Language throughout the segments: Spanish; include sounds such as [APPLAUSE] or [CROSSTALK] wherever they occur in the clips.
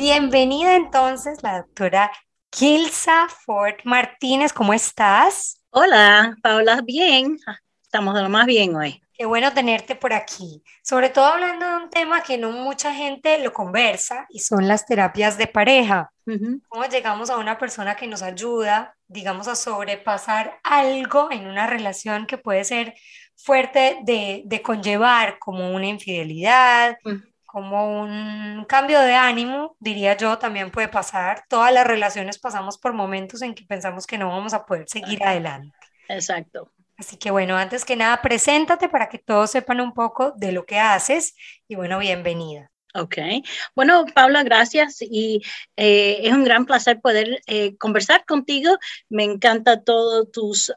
Bienvenida entonces la doctora Kilsa Ford Martínez, ¿cómo estás? Hola, Paula, bien. Estamos de lo más bien hoy. Qué bueno tenerte por aquí, sobre todo hablando de un tema que no mucha gente lo conversa y son las terapias de pareja. ¿Cómo llegamos a una persona que nos ayuda, digamos, a sobrepasar algo en una relación que puede ser fuerte de, de conllevar como una infidelidad, como un cambio de ánimo, diría yo, también puede pasar. Todas las relaciones pasamos por momentos en que pensamos que no vamos a poder seguir adelante. Exacto. Así que bueno, antes que nada, preséntate para que todos sepan un poco de lo que haces y bueno, bienvenida. Ok, bueno, Paula, gracias y eh, es un gran placer poder eh, conversar contigo. Me encanta todos tus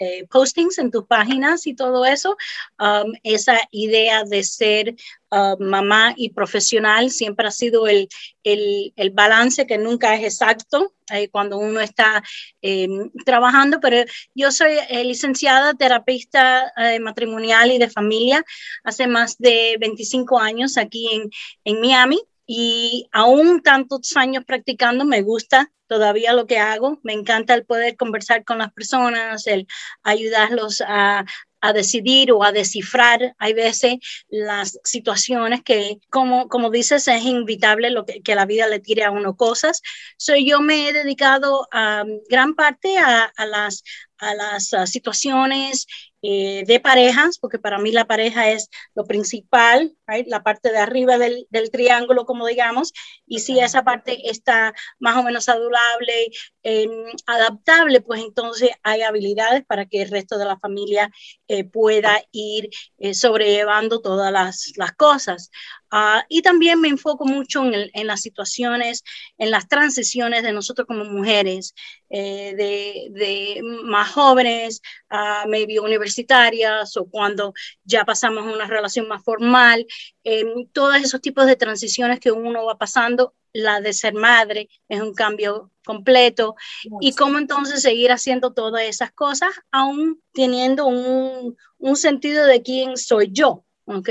eh, postings en tus páginas y todo eso. Um, esa idea de ser uh, mamá y profesional siempre ha sido el, el, el balance que nunca es exacto cuando uno está em, trabajando, pero yo soy licenciada terapista matrimonial y de familia hace más de 25 años aquí en, en Miami y aún tantos años practicando me gusta todavía lo que hago. Me encanta el poder conversar con las personas, el ayudarlos a, a decidir o a descifrar, hay veces, las situaciones que, como, como dices, es inevitable lo que, que la vida le tire a uno cosas. So, yo me he dedicado a gran parte a, a las, a las situaciones eh, de parejas, porque para mí la pareja es lo principal, la parte de arriba del, del, triángulo, como digamos, y si esa parte está más o menos adulable, eh, adaptable, pues entonces hay habilidades para que el resto de la familia eh, pueda ir eh, sobrellevando todas las, las cosas. Uh, y también me enfoco mucho en, el, en, las situaciones, en las transiciones de nosotros como mujeres, eh, de, de, más jóvenes, uh, maybe universitarias o cuando ya pasamos a una relación más formal, eh, todos esos tipos de transiciones que uno va pasando, la de ser madre es un cambio completo. Y cómo entonces seguir haciendo todas esas cosas aún teniendo un, un sentido de quién soy yo. ¿Ok?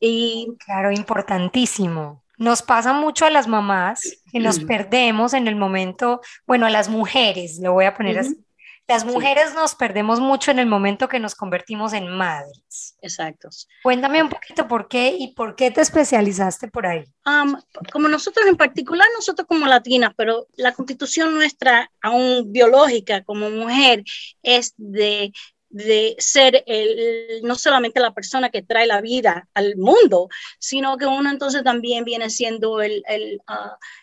Y claro, importantísimo. Nos pasa mucho a las mamás que nos perdemos en el momento, bueno, a las mujeres, lo voy a poner así. Las mujeres sí. nos perdemos mucho en el momento que nos convertimos en madres. Exacto. Cuéntame un poquito por qué y por qué te especializaste por ahí. Um, como nosotros en particular, nosotros como latinas, pero la constitución nuestra, aún biológica como mujer, es de de ser el, no solamente la persona que trae la vida al mundo, sino que uno entonces también viene siendo el, el,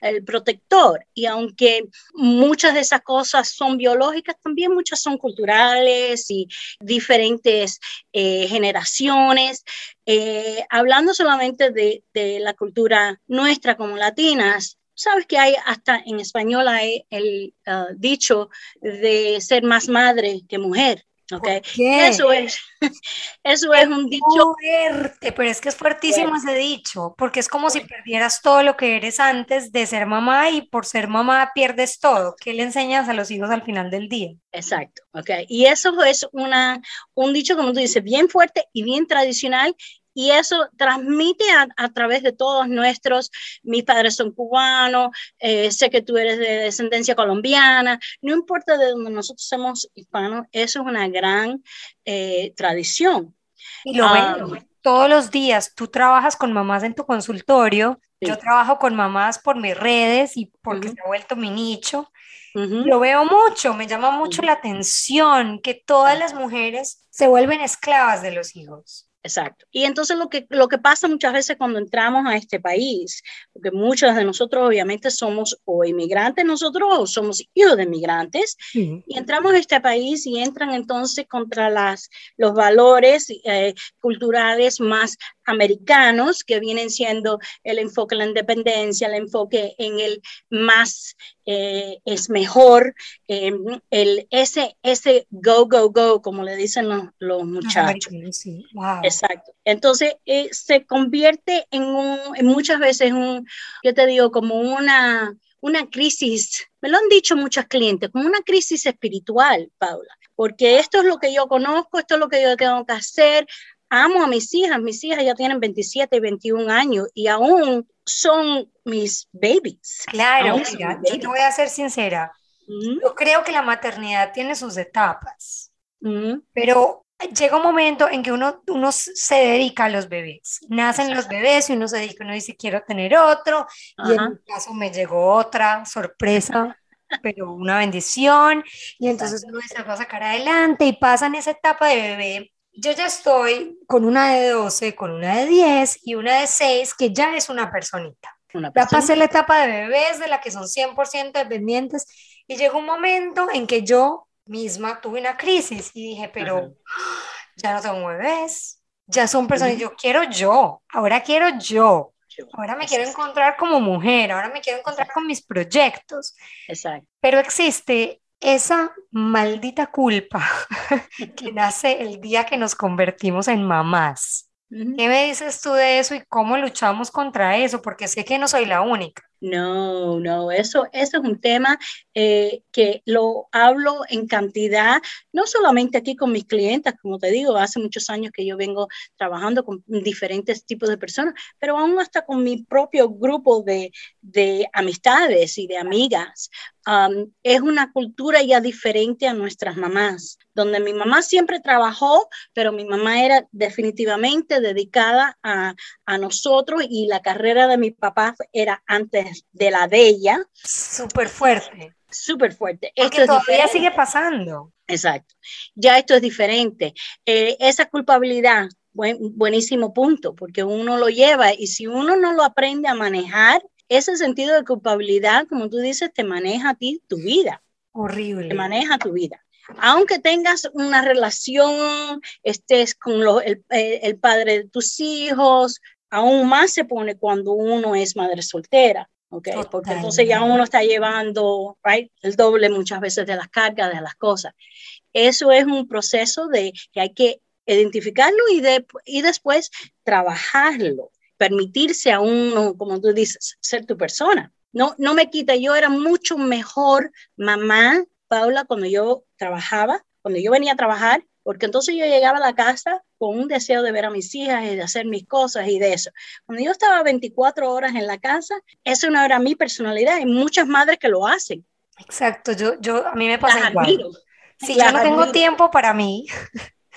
el, protector. Y aunque muchas de esas cosas son biológicas, también muchas son culturales y diferentes eh, generaciones. Eh, hablando solamente de, de la cultura nuestra como latinas, sabes que hay hasta en español hay el uh, dicho de ser más madre que mujer. Okay. Eso es, [LAUGHS] eso es un dicho fuerte, pero es que es fuertísimo ese dicho, porque es como si perdieras todo lo que eres antes de ser mamá y por ser mamá pierdes todo. ¿Qué le enseñas a los hijos al final del día? Exacto, ok. Y eso es una, un dicho, como tú dices, bien fuerte y bien tradicional y eso transmite a, a, través de todos nuestros, mis padres son cubanos, eh, sé que tú eres de descendencia colombiana, no importa de dónde nosotros somos hispanos, eso es una gran eh, tradición. Y lo um, todos los días, tú trabajas con mamás en tu consultorio, sí. yo trabajo con mamás por mis redes y porque uh -huh. se ha vuelto mi nicho. Uh -huh. Lo veo mucho, me llama mucho uh -huh. la atención que todas las mujeres se vuelven esclavas de los hijos. Exacto. Y entonces lo que, lo que pasa muchas veces cuando entramos a este país, porque muchos de nosotros obviamente somos o inmigrantes nosotros o somos hijos de inmigrantes, sí. y entramos a este país y entran entonces contra las, los valores eh, culturales más americanos que vienen siendo el enfoque en la independencia, el enfoque en el más eh, es mejor, eh, el ese, ese go, go, go, como le dicen los, los muchachos. Sí. Wow. Exacto. Entonces eh, se convierte en, un, en muchas veces un, yo te digo, como una, una crisis, me lo han dicho muchos clientes, como una crisis espiritual, Paula, porque esto es lo que yo conozco, esto es lo que yo tengo que hacer, amo a mis hijas, mis hijas ya tienen 27 y 21 años y aún son mis babies. Claro, yo te voy a ser sincera. Yo creo que la maternidad tiene sus etapas, pero llega un momento en que uno, uno se dedica a los bebés. Nacen los bebés y uno se dedica, uno dice, quiero tener otro. Y en mi caso me llegó otra sorpresa, pero una bendición. Y entonces uno se va a sacar adelante y pasa en esa etapa de bebé. Yo ya estoy con una de 12, con una de 10 y una de 6, que ya es una personita. Una ya pasé la etapa de bebés de la que son 100% dependientes y llegó un momento en que yo misma tuve una crisis y dije, pero [GASPS] ya no tengo bebés, ya son personas, yo quiero yo, ahora quiero yo. Ahora me quiero encontrar como mujer, ahora me quiero encontrar con mis proyectos. Exacto. Pero existe esa maldita culpa [LAUGHS] que [LAUGHS] nace el día que nos convertimos en mamás. ¿Qué me dices tú de eso y cómo luchamos contra eso? Porque sé que no soy la única. No, no, eso, eso es un tema eh, que lo hablo en cantidad, no solamente aquí con mis clientes, como te digo, hace muchos años que yo vengo trabajando con diferentes tipos de personas, pero aún hasta con mi propio grupo de, de amistades y de amigas. Es una cultura ya diferente a nuestras mamás, donde mi mamá siempre trabajó, pero mi mamá era definitivamente dedicada a, a nosotros y la carrera de mi papá era antes de la de ella. Súper fuerte. Súper fuerte. esto todavía sigue pasando. Exacto. Ya esto es diferente. Eh, esa culpabilidad, buen, buenísimo punto, porque uno lo lleva y si uno no lo aprende a manejar, ese sentido de culpabilidad, como tú dices, te maneja a ti tu vida. Horrible. Te maneja tu vida aunque tengas una relación, estés con el, el, padre de tus hijos, aún más se pone cuando uno es madre soltera. Okay, porque entonces ya uno está llevando right, el doble muchas veces de las cargas, de las cosas. Eso es un proceso de que hay que identificarlo y, de, y después trabajarlo, permitirse a uno, como tú dices, ser tu persona. No, no me quita, yo era mucho mejor mamá, Paula, cuando yo trabajaba, cuando yo venía a trabajar, porque entonces yo llegaba a la casa con un deseo de ver a mis hijas y de hacer mis cosas y de eso. Cuando yo estaba 24 horas en la casa, eso no era mi personalidad. Hay muchas madres que lo hacen. Exacto, yo, yo a mí me pasa igual. Si yo no tengo tiempo para mí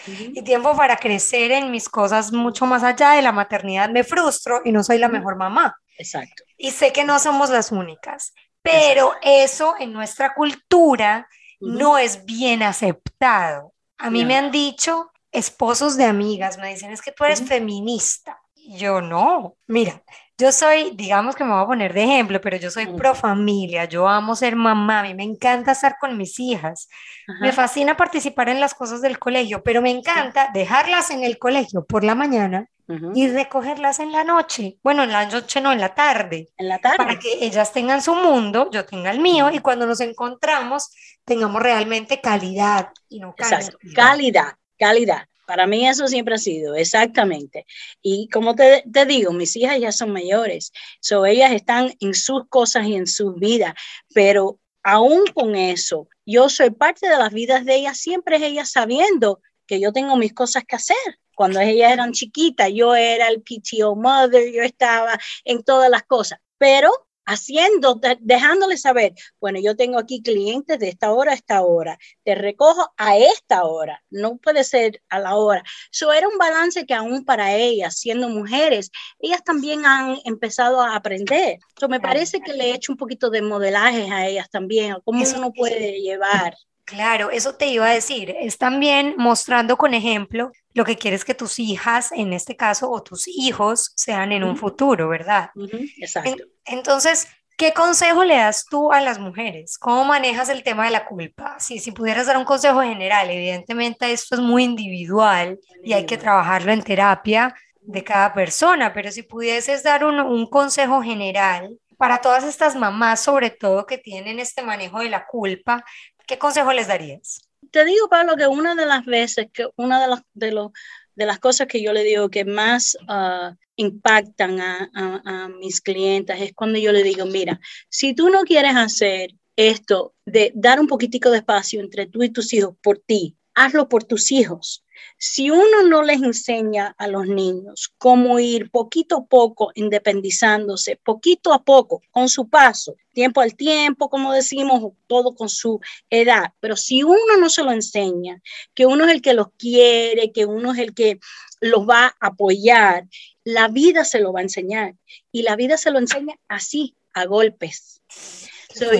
y tiempo para crecer en mis cosas mucho más allá de la maternidad, me frustro y no soy la mejor mamá. Exacto. Y sé que no somos las únicas, pero eso en nuestra cultura no es bien aceptado. A mí me han dicho esposos de amigas, me dicen, es que tú eres feminista. yo no, mira, yo soy, digamos que me voy a poner de ejemplo, pero yo soy pro familia, yo amo ser mamá, a mí me encanta estar con mis hijas, me fascina participar en las cosas del colegio, pero me encanta dejarlas en el colegio por la mañana y recogerlas en la noche. Bueno, en la noche no, en la tarde. En la tarde. Para que ellas tengan su mundo, yo tenga el mío y cuando nos encontramos tengamos realmente calidad y no Exacto. calidad. Calidad, Para mí eso siempre ha sido, exactamente. Y como te, digo, mis hijas ya son mayores, so ellas están en sus cosas y en sus vidas, pero aún con eso, yo soy parte de las vidas de ellas, siempre es ellas sabiendo que yo tengo mis cosas que hacer. Cuando ellas eran chiquitas, yo era el PTO mother, yo estaba en todas las cosas, pero haciendo, dejándole saber, bueno, yo tengo aquí clientes de esta hora a esta hora, te recojo a esta hora, no puede ser a la hora. Eso era un balance que aún para ellas, siendo mujeres, ellas también han empezado a aprender. Eso me parece que le he hecho un poquito de modelaje a ellas también, cómo uno puede llevar. Claro, eso te iba a decir. Es también mostrando con ejemplo lo que quieres que tus hijas, en este caso, o tus hijos sean en un futuro, ¿verdad? Exacto. entonces, ¿qué consejo le das tú a las mujeres? ¿Cómo manejas el tema de la culpa? Si, si pudieras dar un consejo general, evidentemente esto es muy individual y hay que trabajarlo en terapia de cada persona, pero si pudieses dar un, un consejo general para todas estas mamás, sobre todo que tienen este manejo de la culpa, ¿Qué consejo les darías? Te digo, Pablo, que una de las veces, que una de las, de los, de las cosas que yo le digo que más uh, impactan a, a, mis clientes es cuando yo le digo, mira, si tú no quieres hacer esto de dar un poquitico de espacio entre tú y tus hijos por ti, hazlo por tus hijos. Si uno no les enseña a los niños cómo ir poquito a poco independizándose, poquito a poco, con su paso, tiempo al tiempo, como decimos, todo con su edad, pero si uno no se lo enseña, que uno es el que los quiere, que uno es el que los va a apoyar, la vida se lo va a enseñar y la vida se lo enseña así, a golpes.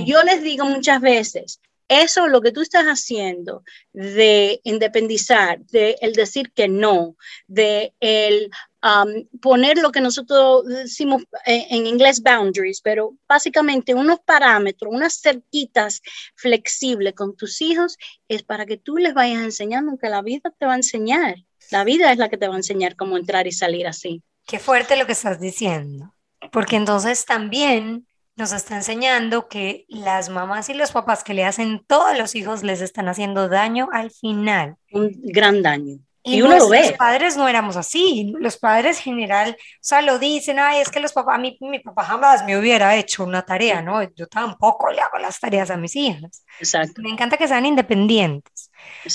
yo les digo muchas veces, eso, lo que tú estás haciendo de independizar, de el decir que no, de el um, poner lo que nosotros decimos en, inglés boundaries, pero básicamente unos parámetros, unas cerquitas flexibles con tus hijos, es para que tú les vayas enseñando que la vida te va a enseñar. La vida es la que te va a enseñar cómo entrar y salir así. Qué fuerte lo que estás diciendo, porque entonces también nos está enseñando que las mamás y los papás que le hacen todos los hijos les están haciendo daño al final. Un gran daño. Y, uno lo ve. Los padres no éramos así. Los padres general, o sea, lo dicen, ay, es que los papás, a mí, mi papá jamás me hubiera hecho una tarea, ¿no? Yo tampoco le hago las tareas a mis hijas. Exacto. Me encanta que sean independientes.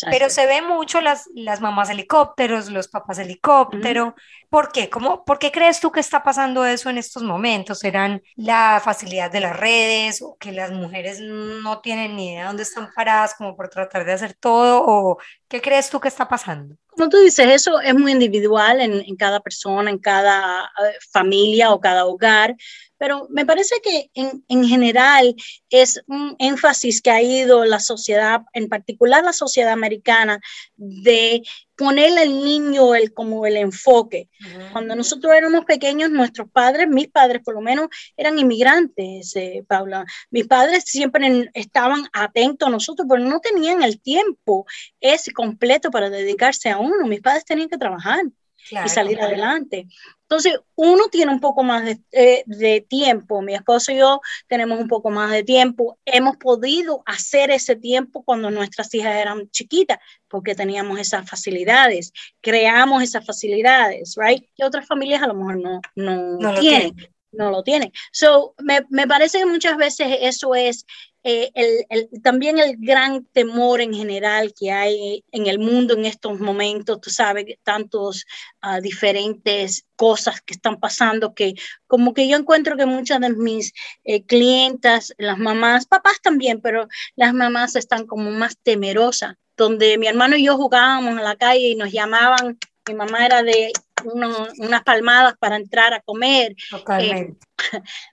Pero se ve mucho las, las mamás helicópteros, los papás helicóptero. ¿Por qué? ¿Cómo, ¿Por qué crees tú que está pasando eso en estos momentos? ¿Serán la facilidad de las redes o que las mujeres no tienen ni idea de dónde están paradas como por tratar de hacer todo? ¿O qué crees tú que está pasando? Como tú dices, eso es muy individual en, en cada persona, en cada eh, familia o cada hogar pero me parece que en, en, general es un énfasis que ha ido la sociedad, en particular la sociedad americana, de ponerle al niño el, como el enfoque. Cuando nosotros éramos pequeños, nuestros padres, mis padres por lo menos, eran inmigrantes, eh, Paula. Mis padres siempre estaban atentos a nosotros, pero no tenían el tiempo ese completo para dedicarse a uno. Mis padres tenían que trabajar y salir adelante. Entonces, uno tiene un poco más eh, de, tiempo, mi esposo y yo tenemos un poco más de tiempo, hemos podido hacer ese tiempo cuando nuestras hijas eran chiquitas, porque teníamos esas facilidades, creamos esas facilidades, right? Y otras familias a lo mejor no, no, no tienen. No lo tienen. So, me, me parece que muchas veces eso es eh, el, también el gran temor en general que hay en el mundo en estos momentos, tú sabes, tantos uh, diferentes cosas que están pasando que como que yo encuentro que muchas de mis eh, clientas, las mamás, papás también, pero las mamás están como más temerosas, donde mi hermano y yo jugábamos en la calle y nos llamaban, mi mamá era de unas palmadas para entrar a comer. Eh,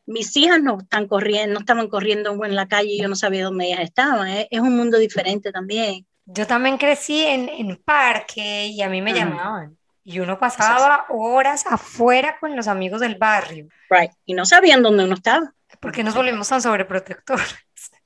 mis hijas no están corriendo, no estaban corriendo en la calle y yo no sabía dónde ellas estaban. ¿eh? Es un mundo diferente también. Yo también crecí en, en parque y a mí me llamaban. Y uno pasaba horas afuera con los amigos del barrio. Right. Y no sabían dónde uno estaba. Porque nos volvimos tan sobreprotectores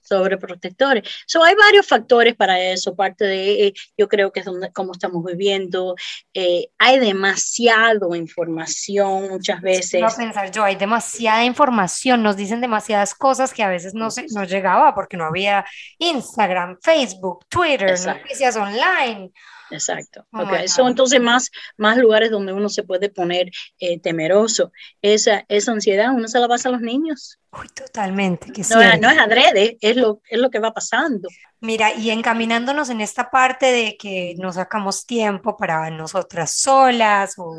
sobreprotectores. So, hay varios factores para eso, parte de, eh, yo creo que es donde, cómo estamos viviendo, eh, hay demasiado información muchas veces. No pensar yo, hay demasiada información, nos dicen demasiadas cosas que a veces no, se, no llegaba porque no había Instagram, Facebook, Twitter, noticias online. Exacto. okay. Son entonces más, más lugares donde uno se puede poner eh, temeroso. Esa, esa ansiedad uno se la pasa a los niños. Uy, totalmente. Que no, no, es adrede, es lo, es lo que va pasando. Mira, y encaminándonos en esta parte de que no sacamos tiempo para nosotras solas o,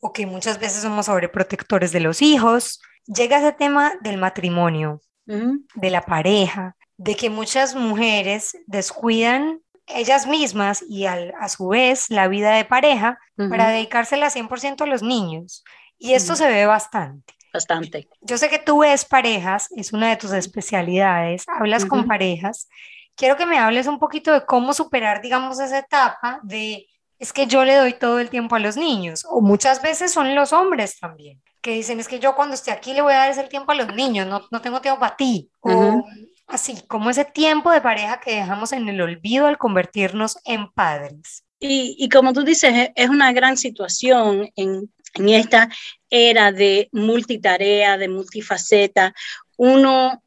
o que muchas veces somos sobreprotectores de los hijos, llega ese tema del matrimonio, de la pareja, de que muchas mujeres descuidan ellas mismas y a su vez la vida de pareja para dedicársela 100% a los niños. Y esto se ve bastante. Bastante. Yo sé que tú ves parejas, es una de tus especialidades, hablas con parejas. Quiero que me hables un poquito de cómo superar, digamos, esa etapa de es que yo le doy todo el tiempo a los niños, o muchas veces son los hombres también, que dicen es que yo cuando esté aquí le voy a dar ese tiempo a los niños, no, no tengo tiempo para ti, o así como ese tiempo de pareja que dejamos en el olvido al convertirnos en padres. Y, y como tú dices, es una gran situación en, en esta era de multitarea, de multifaceta. Uno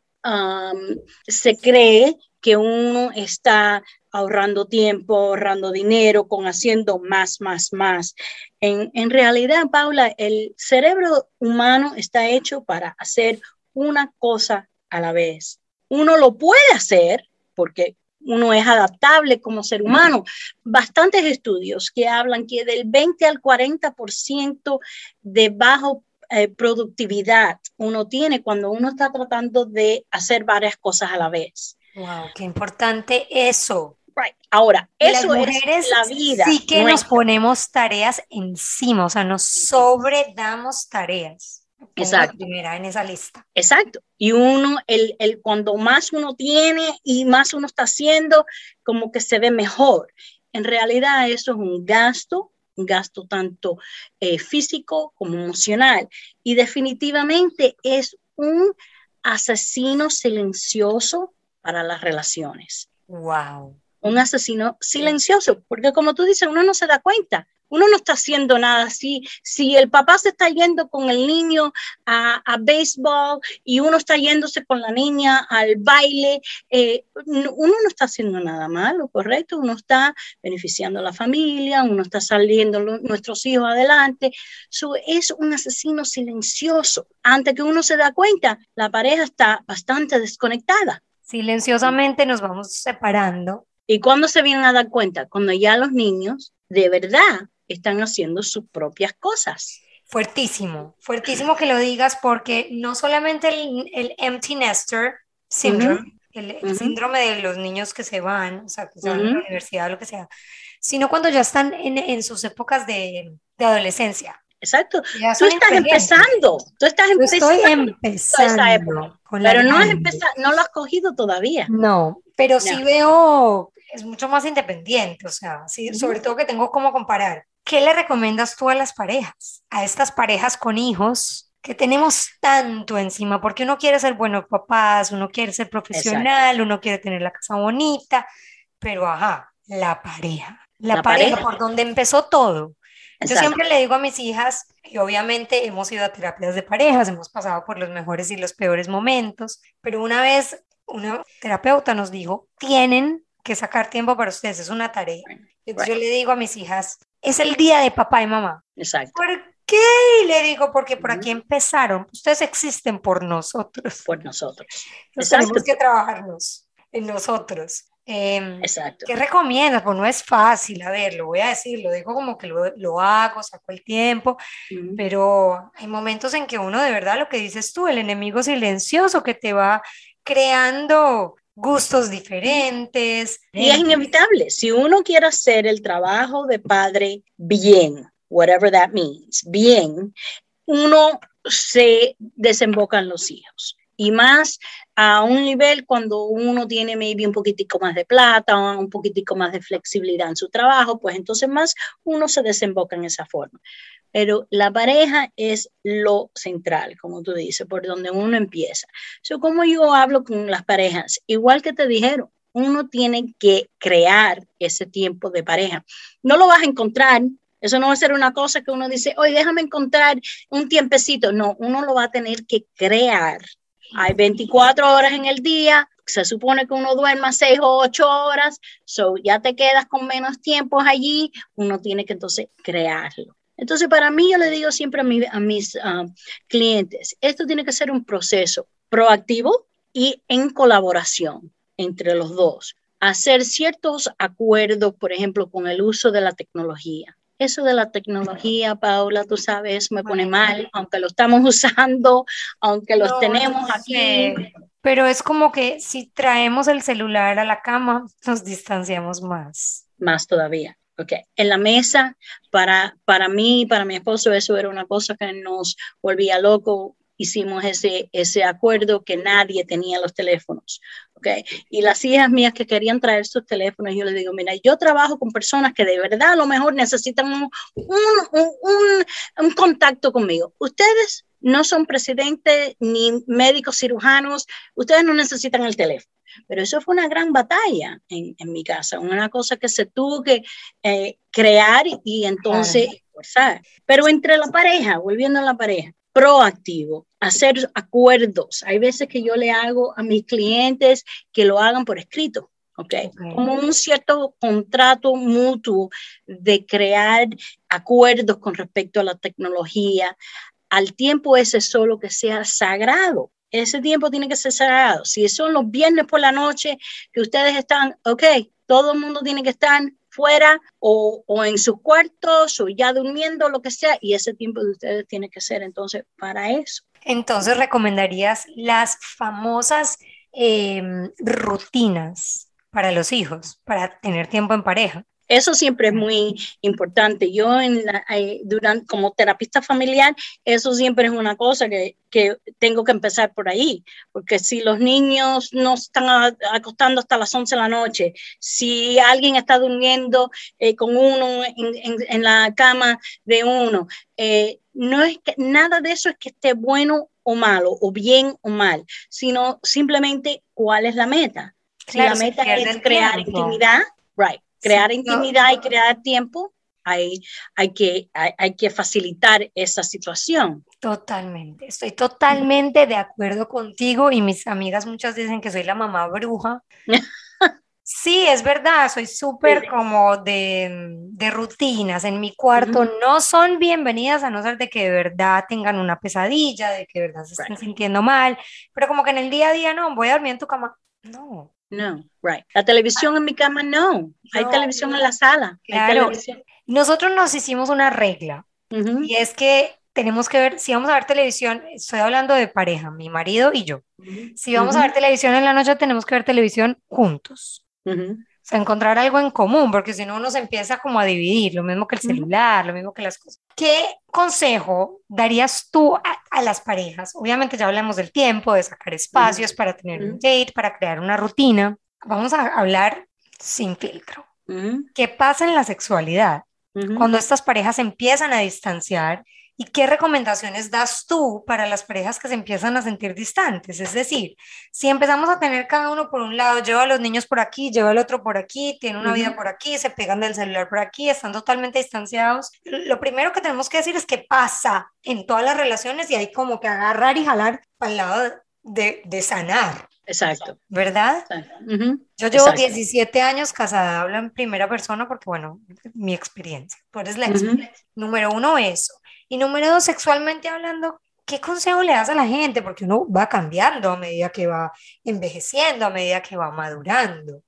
se cree que uno está ahorrando tiempo, ahorrando dinero, con haciendo más, más, más. En, en realidad, Paula, el cerebro humano está hecho para hacer una cosa a la vez uno lo puede hacer porque uno es adaptable como ser humano. Bastantes estudios que hablan que del 20 al 40% de bajo eh, productividad uno tiene cuando uno está tratando de hacer varias cosas a la vez. Wow, qué importante eso. Right. Ahora, eso es la vida. Sí que nos ponemos tareas encima, o sea, nos sobredamos tareas. Exacto. primera en esa lista. Exacto. Y uno, el, el, cuando más uno tiene y más uno está haciendo, como que se ve mejor. En realidad eso es un gasto, un gasto tanto eh, físico como emocional. Y definitivamente es un asesino silencioso para las relaciones. Wow. Un asesino silencioso, porque como tú dices, uno no se da cuenta uno no está haciendo nada. Si, si el papá se está yendo con el niño a, a béisbol y uno está yéndose con la niña al baile, eh, uno no está haciendo nada malo, ¿correcto? Uno está beneficiando a la familia, uno está saliendo nuestros hijos adelante. Eso es un asesino silencioso. Antes que uno se da cuenta, la pareja está bastante desconectada. Silenciosamente nos vamos separando. ¿Y cuándo se vienen a dar cuenta? Cuando ya los niños de verdad están haciendo sus propias cosas. Fuertísimo, fuertísimo que lo digas porque no solamente el, empty nester syndrome, el, síndrome de los niños que se van, o sea, que se van a la universidad, lo que sea, sino cuando ya están en, en sus épocas de, de adolescencia. Exacto. Tú estás empezando. Tú estás empezando. Estoy empezando. pero no, has no lo has cogido todavía. No, pero sí veo, es mucho más independiente, o sea, sí, sobre todo que tengo como comparar. ¿Qué le recomiendas tú a las parejas? A estas parejas con hijos que tenemos tanto encima, porque uno quiere ser buenos papás, uno quiere ser profesional, uno quiere tener la casa bonita, pero ajá, la pareja, la, pareja, por donde empezó todo. Yo siempre le digo a mis hijas, y obviamente hemos ido a terapias de parejas, hemos pasado por los mejores y los peores momentos, pero una vez una terapeuta nos dijo, tienen que sacar tiempo para ustedes, es una tarea. Entonces yo le digo a mis hijas, es el día de papá y mamá. Exacto. ¿Por qué? Y le digo, porque por aquí empezaron. Ustedes existen por nosotros. Por nosotros. [LAUGHS] Entonces tenemos que trabajarnos en nosotros. Em, Exacto. ¿Qué recomiendas? Pues no es fácil, a ver, lo voy a decir, lo digo como que lo, lo hago, saco el tiempo, pero hay momentos en que uno de verdad, lo que dices tú, el enemigo silencioso que te va creando gustos diferentes. Y es inevitable, si uno quiere hacer el trabajo de padre bien, whatever that means, bien, uno se desemboca en los hijos. Y más a un nivel cuando uno tiene maybe un poquitico más de plata o un poquitico más de flexibilidad en su trabajo, pues entonces más uno se desemboca en esa forma pero la pareja es lo central, como tú dices, por donde uno empieza. So, como yo hablo con las parejas, igual que te dijeron, uno tiene que crear ese tiempo de pareja. No lo vas a encontrar, eso no va a ser una cosa que uno dice, oye, déjame encontrar un tiempecito. No, uno lo va a tener que crear. Hay 24 horas en el día, se supone que uno duerma 6 o 8 horas, so ya te quedas con menos tiempo allí, uno tiene que entonces crearlo. Entonces, para mí, yo le digo siempre a, mis ah, clientes, esto tiene que ser un proceso proactivo y en colaboración entre los dos. Hacer ciertos acuerdos, por ejemplo, con el uso de la tecnología. Eso de la tecnología, Paula, tú sabes, me pone mal, aunque lo estamos [LAUGHS] usando, aunque los tenemos aquí. Pero es como que si traemos el celular a la cama, nos distanciamos más. Más todavía. Okay. En la mesa, para, para mí para mi esposo, eso era una cosa que nos volvía loco. Hicimos ese, ese acuerdo que nadie tenía los teléfonos. Okay. Y las hijas mías que querían traer sus teléfonos, yo les digo, mira, yo trabajo con personas que de verdad a lo mejor necesitan un, un, un contacto conmigo. Ustedes no son presidentes ni médicos cirujanos, ustedes no necesitan el teléfono. Pero eso fue una gran batalla en, en mi casa, una cosa que se tuvo que eh, crear y entonces forzar. Pero entre la pareja, volviendo a la pareja, proactivo, hacer acuerdos. Hay veces que yo le hago a mis clientes que lo hagan por escrito. Okay. Como un cierto contrato mutuo de crear acuerdos con respecto a la tecnología, al tiempo ese solo que sea sagrado ese tiempo tiene que ser sagrado. Si son los viernes por la noche que ustedes están, ok, todo el mundo tiene que estar fuera o, o, en sus cuartos o ya durmiendo, lo que sea, y ese tiempo de ustedes tiene que ser entonces para eso. Entonces, ¿recomendarías las famosas em, rutinas para los hijos, para tener tiempo en pareja? Eso siempre es muy importante. Yo, en eh, durante, como terapista familiar, eso siempre es una cosa que, que, tengo que empezar por ahí, porque si los niños no están acostando hasta las 11 de la noche, si alguien está durmiendo eh, con uno en, en, la cama de uno, eh, no es que nada de eso es que esté bueno o malo, o bien o mal, sino simplemente cuál es la meta. si la meta es crear intimidad, right crear intimidad y crear tiempo, hay, hay, que, hay, que facilitar esa situación. Totalmente, estoy totalmente de acuerdo contigo y mis amigas muchas dicen que soy la mamá bruja. [LAUGHS] Sí, es verdad, soy súper como de, de, rutinas. En mi cuarto no son bienvenidas a no ser de que de verdad tengan una pesadilla, de que de verdad se estén sintiendo mal, pero como que en el día a día no, voy a dormir en tu cama. No, no, right. La televisión en mi cama, no. Hay televisión en la sala. Claro. Nosotros nos hicimos una regla y es que tenemos que ver, si vamos a ver televisión, estoy hablando de pareja, mi marido y yo. Si vamos a ver televisión en la noche, tenemos que ver televisión juntos. O sea, encontrar algo en común, porque si no uno se empieza como a dividir, lo mismo que el celular, lo mismo que las cosas. ¿Qué consejo darías tú a, las parejas? Obviamente ya hablamos del tiempo, de sacar espacios para tener un date, para crear una rutina. Vamos a hablar sin filtro. ¿Qué pasa en la sexualidad? Cuando estas parejas empiezan a distanciar ¿Y qué recomendaciones das tú para las parejas que se empiezan a sentir distantes? Es decir, si empezamos a tener cada uno por un lado, lleva a los niños por aquí, lleva al otro por aquí, tiene una vida por aquí, se pegan del celular por aquí, están totalmente distanciados, lo primero que tenemos que decir es qué pasa en todas las relaciones y hay como que agarrar y jalar para el lado de, de sanar. Exacto. ¿Verdad? Yo llevo 17 años casada, hablo en primera persona porque, bueno, mi experiencia. Tú eres la experiencia. Número uno, eso. Y número dos, sexualmente hablando, ¿qué consejo le das a la gente? Porque uno va cambiando a medida que va envejeciendo, a medida que va madurando.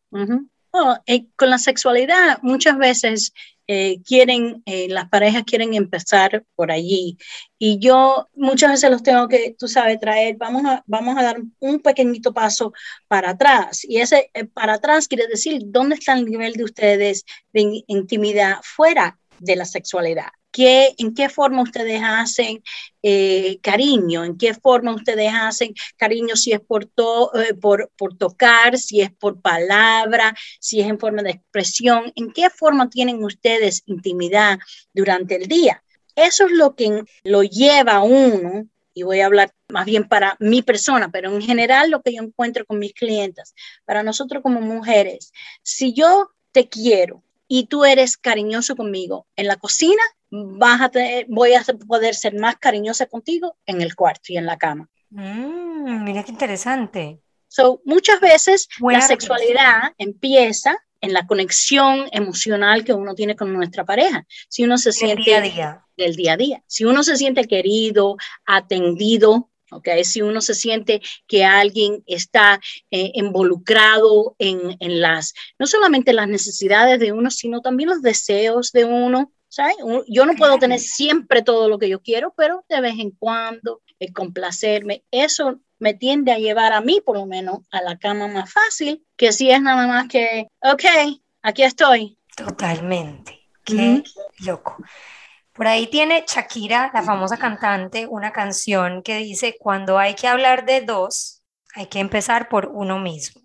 Eh, con la sexualidad, muchas veces eh, quieren, eh, las parejas quieren empezar por allí. Y yo muchas veces los tengo que, tú sabes, traer, vamos a, vamos a dar un pequeñito paso para atrás. Y ese para atrás quiere decir, ¿dónde está el nivel de ustedes de intimidad fuera de la sexualidad? En qué forma ustedes hacen eh, cariño, en qué forma ustedes hacen cariño, si es por, eh, por, por, tocar, si es por palabra, si es en forma de expresión, en qué forma tienen ustedes intimidad durante el día. Eso es lo que lo lleva a uno, y voy a hablar más bien para mi persona, pero en general lo que yo encuentro con mis clientes, para nosotros como mujeres, si yo te quiero y tú eres cariñoso conmigo en la cocina, vas a voy a poder ser más cariñosa contigo en el cuarto y en la cama. Mm, mira qué interesante. So, muchas veces la sexualidad empieza en la conexión emocional que uno tiene con nuestra pareja. Si uno se siente día a día. del día a día, si uno se siente querido, atendido, Okay, si uno se siente que alguien está eh, involucrado en, en, las, no solamente las necesidades de uno, sino también los deseos de uno, yo no puedo tener siempre todo lo que yo quiero, pero de vez en cuando el complacerme, eso me tiende a llevar a mí, por lo menos, a la cama más fácil, que si es nada más que, ok, aquí estoy. Totalmente. Qué loco. Por ahí tiene Shakira, la famosa cantante, una canción que dice, cuando hay que hablar de dos, hay que empezar por uno mismo.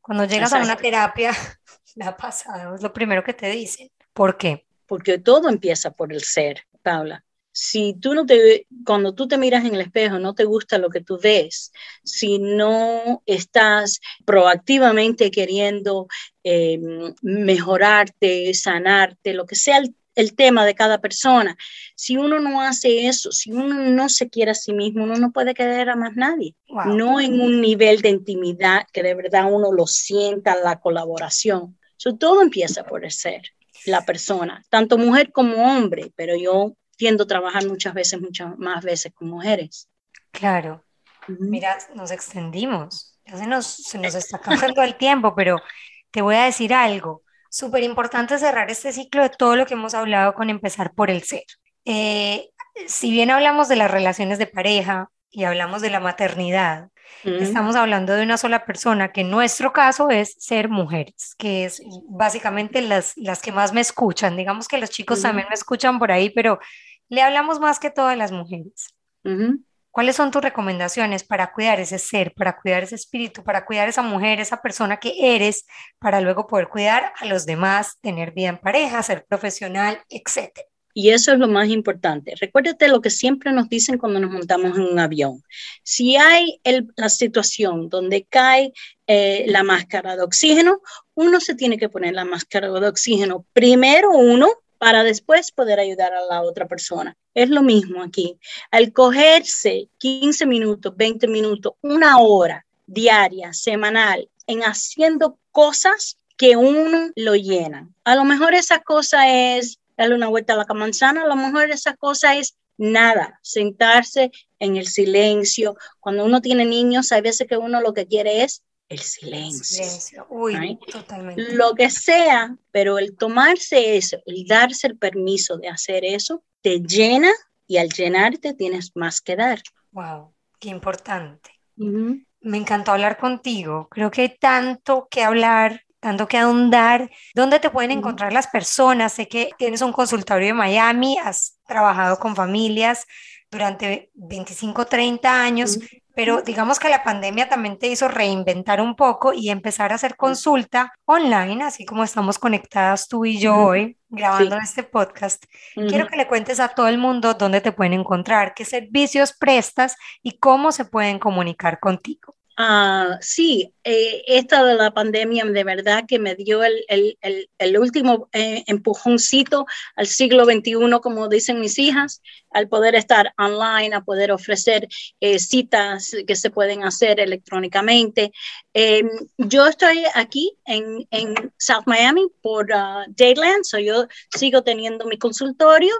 Cuando llegas a una terapia, [LAUGHS] la pasada es lo primero que te dicen. ¿Por qué? porque todo empieza por el ser, Paula. Si tú no te, cuando tú te miras en el espejo, no te gusta lo que tú ves, si no estás proactivamente queriendo em, mejorarte, sanarte, lo que sea el, tema de cada persona, si uno no hace eso, si uno no se quiere a sí mismo, uno no puede querer a más nadie. No en un nivel de intimidad que de verdad uno lo sienta, la colaboración. todo empieza por el ser la persona, tanto mujer como hombre, pero yo tiendo a trabajar muchas veces, muchas más veces con mujeres. Claro. Mira, nos extendimos, ya se nos, se nos está acabando el tiempo, pero te voy a decir algo. Súper importante cerrar este ciclo de todo lo que hemos hablado con empezar por el ser. Eh, si bien hablamos de las relaciones de pareja y hablamos de la maternidad, estamos hablando de una sola persona, que en nuestro caso es ser mujeres, que es básicamente las, las que más me escuchan. Digamos que los chicos también me escuchan por ahí, pero le hablamos más que todas las mujeres. ¿Cuáles son tus recomendaciones para cuidar ese ser, para cuidar ese espíritu, para cuidar esa mujer, esa persona que eres, para luego poder cuidar a los demás, tener vida en pareja, ser profesional, etcétera? Y eso es lo más importante. Recuérdate lo que siempre nos dicen cuando nos montamos en un avión. Si hay la situación donde cae eh, la máscara de oxígeno, uno se tiene que poner la máscara de oxígeno primero uno para después poder ayudar a la otra persona. Es lo mismo aquí. Al cogerse 15 minutos, 20 minutos, una hora diaria, semanal, en haciendo cosas que uno lo llena. A lo mejor esa cosa es darle una vuelta a la manzana, a lo mejor esa cosa es nada, sentarse en el silencio. Cuando uno tiene niños, hay veces que uno lo que quiere es el silencio. Uy, totalmente. Lo que sea, pero el tomarse eso, el darse el permiso de hacer eso, te llena y al llenarte tienes más que dar. Wow, qué importante. Me encantó hablar contigo. Creo que hay tanto que hablar, tanto que ahondar. ¿Dónde te pueden encontrar las personas? Sé que tienes un consultorio en Miami, has trabajado con familias durante 25, 30 años pero digamos que la pandemia también te hizo reinventar un poco y empezar a hacer consulta online, así como estamos conectadas tú y yo hoy grabando este podcast. Quiero que le cuentes a todo el mundo dónde te pueden encontrar, qué servicios prestas y cómo se pueden comunicar contigo. Ah, sí, eh, esta de la pandemia de verdad que me dio el, el, el, último eh, empujoncito al siglo XXI, como dicen mis hijas, al poder estar online, a poder ofrecer eh, citas que se pueden hacer electrónicamente. Em, yo estoy aquí en, en South Miami por uh, Dayland, so yo sigo teniendo mi consultorio,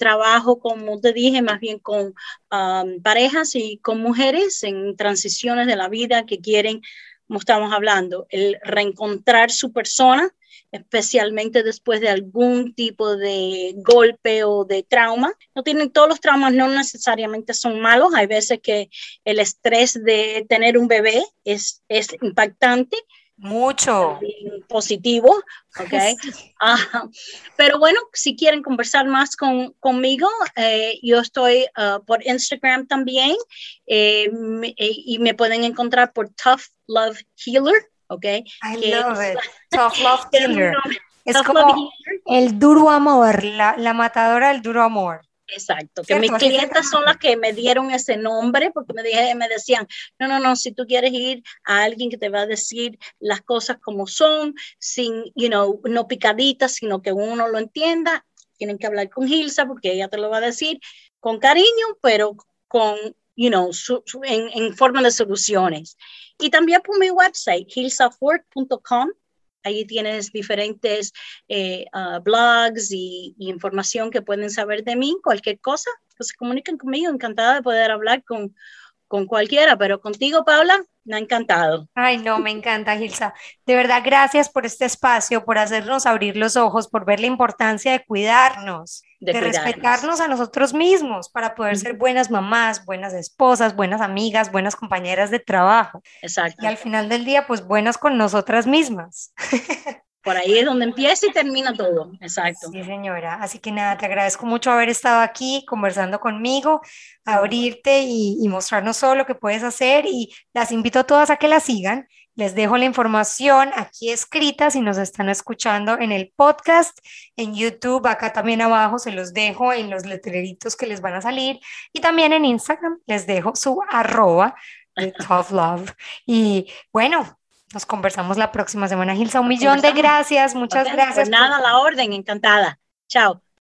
trabajo, como te dije, más bien con um, parejas y con mujeres en de la vida que quieren como estamos hablando, el reencontrar su persona, especialmente después de algún tipo de golpe o de trauma. No tienen todos los traumas, no necesariamente son malos. Hay veces que el estrés de tener un bebé es, es impactante, mucho. Positivo, ¿ok? pero bueno, si quieren conversar más con, conmigo, eh, yo estoy uh, por Instagram también eh, eh, y me pueden encontrar por Tough Love Healer, ¿ok? I love it. [LAUGHS] Tough Love Healer. Es como el duro amor, la, la matadora del duro amor. Exacto, que mis clientes son las que me dieron ese nombre porque me, dije, me decían, no, no, no, si tú quieres ir a alguien que te va a decir las cosas como son, sin, you know, no picaditas, sino que uno lo entienda, tienen que hablar con Gilsa porque ella te lo va a decir con cariño, pero con, you know, en, en, forma de soluciones. Y también por mi website, gilsafort.com Ahí tienes diferentes eh, ah, blogs y, información que pueden saber de mí, cualquier cosa, pues se comunican conmigo, encantada de poder hablar con, con cualquiera, pero contigo, Paula, me ha encantado. Ay, no, me encanta, Gilsa. De verdad, gracias por este espacio, por hacernos abrir los ojos, por ver la importancia de cuidarnos, de, respetarnos a nosotros mismos para poder ser buenas mamás, buenas esposas, buenas amigas, buenas compañeras de trabajo. Exacto. Y al final del día, pues buenas con nosotras mismas. [LAUGHS] Por ahí es donde empieza y termina todo. Exacto. Sí, señora. Así que nada, te agradezco mucho haber estado aquí conversando conmigo, abrirte y, y mostrarnos todo lo que puedes hacer y las invito a todas a que la sigan. Les dejo la información aquí escrita si nos están escuchando en el podcast, en YouTube, acá también abajo se los dejo en los letreritos que les van a salir y también en Instagram les dejo su arroba de [LAUGHS] Tough Love. Y bueno, nos conversamos la próxima semana, Gilsa. Un millón de gracias, muchas gracias. Pues nada, la orden, encantada. Chao.